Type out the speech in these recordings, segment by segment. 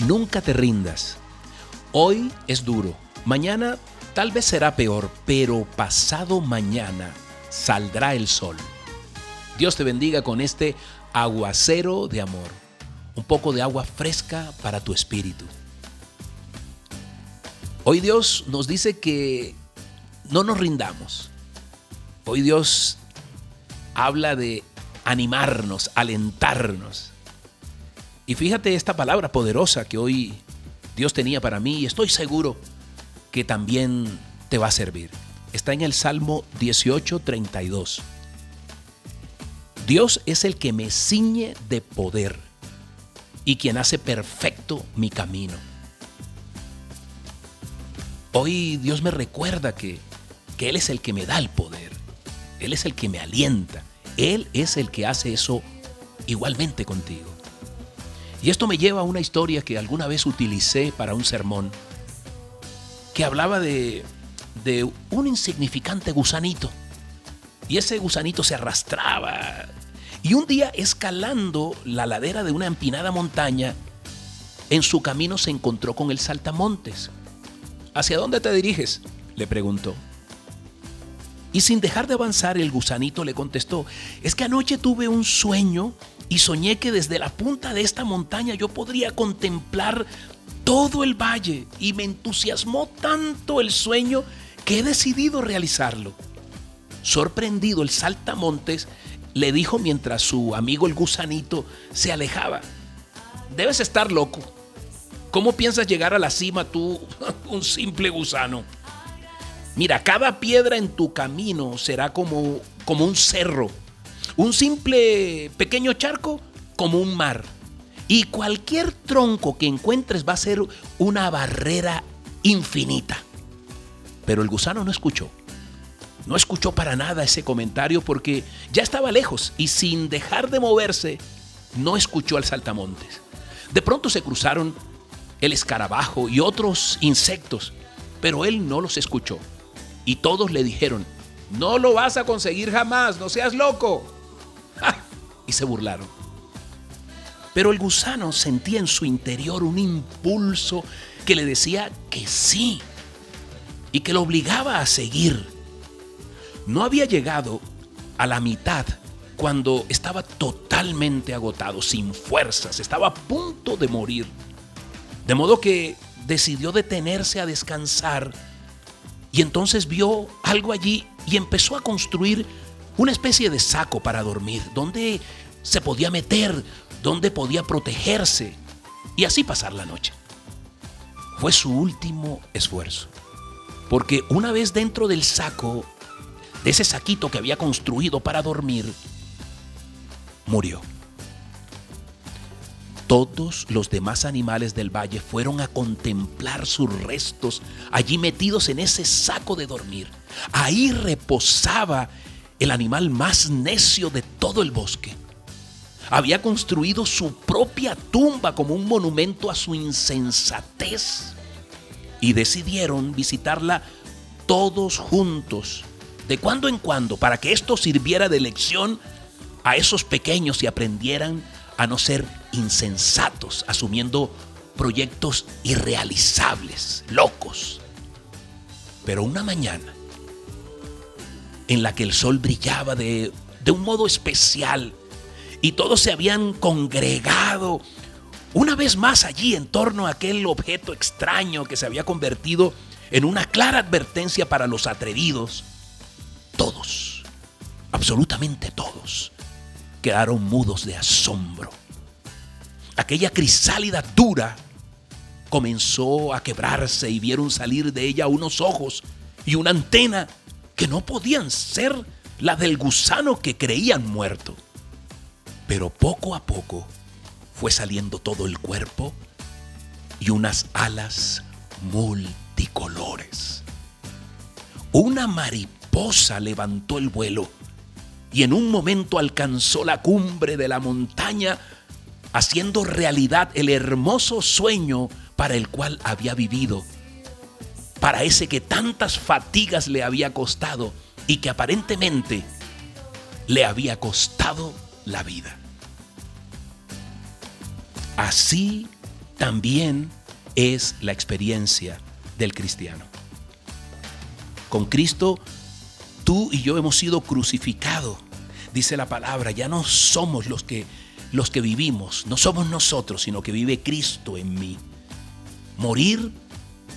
Nunca te rindas. Hoy es duro, mañana tal vez será peor, pero pasado mañana saldrá el sol. Dios te bendiga con este aguacero de amor, un poco de agua fresca para tu espíritu. Hoy Dios nos dice que no nos rindamos. Hoy Dios habla de animarnos, alentarnos. Y fíjate esta palabra poderosa que hoy Dios tenía para mí y estoy seguro que también te va a servir. Está en el Salmo 18:32. Dios es el que me ciñe de poder y quien hace perfecto mi camino. Hoy Dios me recuerda que, que Él es el que me da el poder, Él es el que me alienta, Él es el que hace eso igualmente contigo. Y esto me lleva a una historia que alguna vez utilicé para un sermón, que hablaba de, de un insignificante gusanito. Y ese gusanito se arrastraba. Y un día escalando la ladera de una empinada montaña, en su camino se encontró con el saltamontes. ¿Hacia dónde te diriges? le preguntó. Y sin dejar de avanzar, el gusanito le contestó, es que anoche tuve un sueño y soñé que desde la punta de esta montaña yo podría contemplar todo el valle y me entusiasmó tanto el sueño que he decidido realizarlo. Sorprendido el saltamontes le dijo mientras su amigo el gusanito se alejaba, debes estar loco. ¿Cómo piensas llegar a la cima tú, un simple gusano? Mira, cada piedra en tu camino será como, como un cerro un simple pequeño charco como un mar. Y cualquier tronco que encuentres va a ser una barrera infinita. Pero el gusano no escuchó. No escuchó para nada ese comentario porque ya estaba lejos y sin dejar de moverse, no escuchó al saltamontes. De pronto se cruzaron el escarabajo y otros insectos, pero él no los escuchó. Y todos le dijeron, no lo vas a conseguir jamás, no seas loco y se burlaron. Pero el gusano sentía en su interior un impulso que le decía que sí y que lo obligaba a seguir. No había llegado a la mitad cuando estaba totalmente agotado, sin fuerzas, estaba a punto de morir. De modo que decidió detenerse a descansar y entonces vio algo allí y empezó a construir una especie de saco para dormir, donde se podía meter, donde podía protegerse y así pasar la noche. Fue su último esfuerzo, porque una vez dentro del saco, de ese saquito que había construido para dormir, murió. Todos los demás animales del valle fueron a contemplar sus restos allí metidos en ese saco de dormir. Ahí reposaba el animal más necio de todo el bosque. Había construido su propia tumba como un monumento a su insensatez y decidieron visitarla todos juntos, de cuando en cuando, para que esto sirviera de lección a esos pequeños y aprendieran a no ser insensatos, asumiendo proyectos irrealizables, locos. Pero una mañana, en la que el sol brillaba de, un modo especial y todos se habían congregado una vez más allí en torno a aquel objeto extraño que se había convertido en una clara advertencia para los atrevidos. Todos, absolutamente todos, quedaron mudos de asombro. Aquella crisálida dura comenzó a quebrarse y vieron salir de ella unos ojos y una antena que no podían ser la del gusano que creían muerto. Pero poco a poco fue saliendo todo el cuerpo y unas alas multicolores. Una mariposa levantó el vuelo y en un momento alcanzó la cumbre de la montaña, haciendo realidad el hermoso sueño para el cual había vivido para ese que tantas fatigas le había costado y que aparentemente le había costado la vida. Así también es la experiencia del cristiano. Con Cristo, tú y yo hemos sido crucificados. Dice la palabra, ya no somos los que, los que vivimos, no somos nosotros, sino que vive Cristo en mí. Morir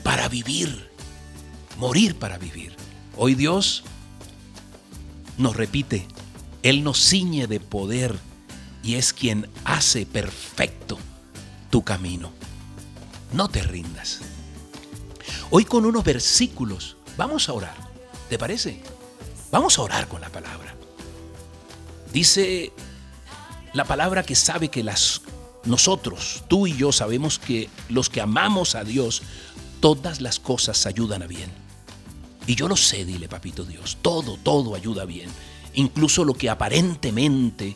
para vivir, morir para vivir. Hoy Dios nos repite, Él nos ciñe de poder y es quien hace perfecto tu camino. No te rindas. Hoy con unos versículos Vamos a orar. ¿Te parece? Vamos a orar con la palabra. Dice la palabra que sabe que las nosotros, tú y yo sabemos que los que amamos a Dios, todas las cosas ayudan a bien. Y yo lo sé, dile papito Dios, todo, todo ayuda bien. Incluso lo que aparentemente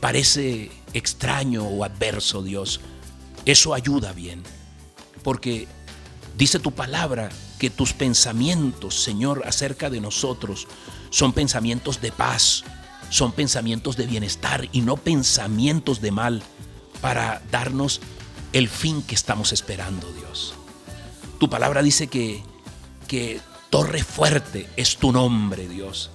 parece extraño o adverso, Dios, eso ayuda bien. Porque dice tu palabra que tus pensamientos, Señor, acerca de nosotros son pensamientos de paz, son pensamientos de bienestar y no pensamientos de mal para darnos el fin que estamos esperando, Dios. Tu palabra dice que, que torre fuerte es tu nombre, Dios.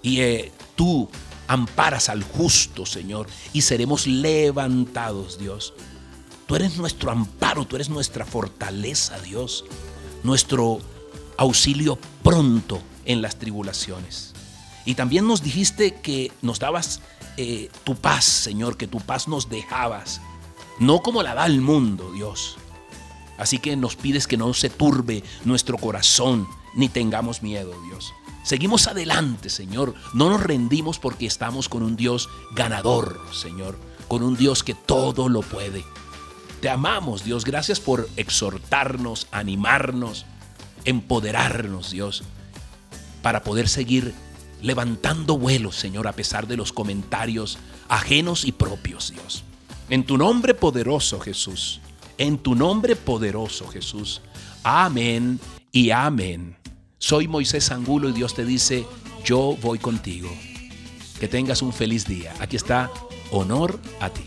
Y eh, tú amparas al justo, Señor, y seremos levantados, Dios. Tú eres nuestro amparo, tú eres nuestra fortaleza, Dios nuestro auxilio pronto en las tribulaciones. Y también nos dijiste que nos dabas eh, tu paz, Señor, que tu paz nos dejabas, no como la da el mundo, Dios. Así que nos pides que no se turbe nuestro corazón, ni tengamos miedo, Dios. Seguimos adelante, Señor. No nos rendimos porque estamos con un Dios ganador, Señor, con un Dios que todo lo puede. Te amamos, Dios. Gracias por exhortarnos, animarnos, empoderarnos, Dios, para poder seguir levantando vuelos, Señor, a pesar de los comentarios ajenos y propios, Dios. En tu nombre poderoso, Jesús. En tu nombre poderoso, Jesús. Amén y amén. Soy Moisés Angulo y Dios te dice, yo voy contigo. Que tengas un feliz día. Aquí está, honor a ti.